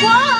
Whoa!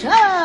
Show.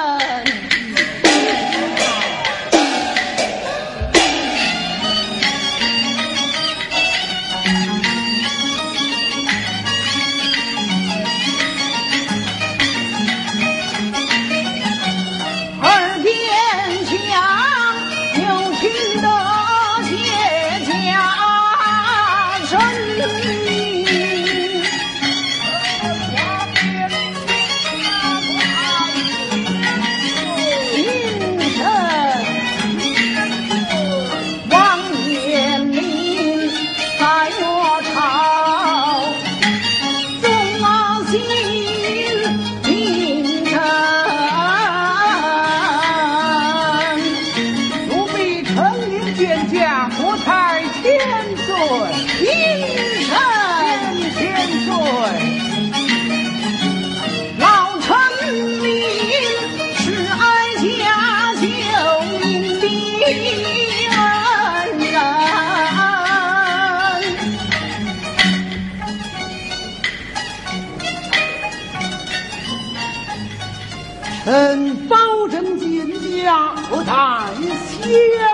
臣保证见驾国台千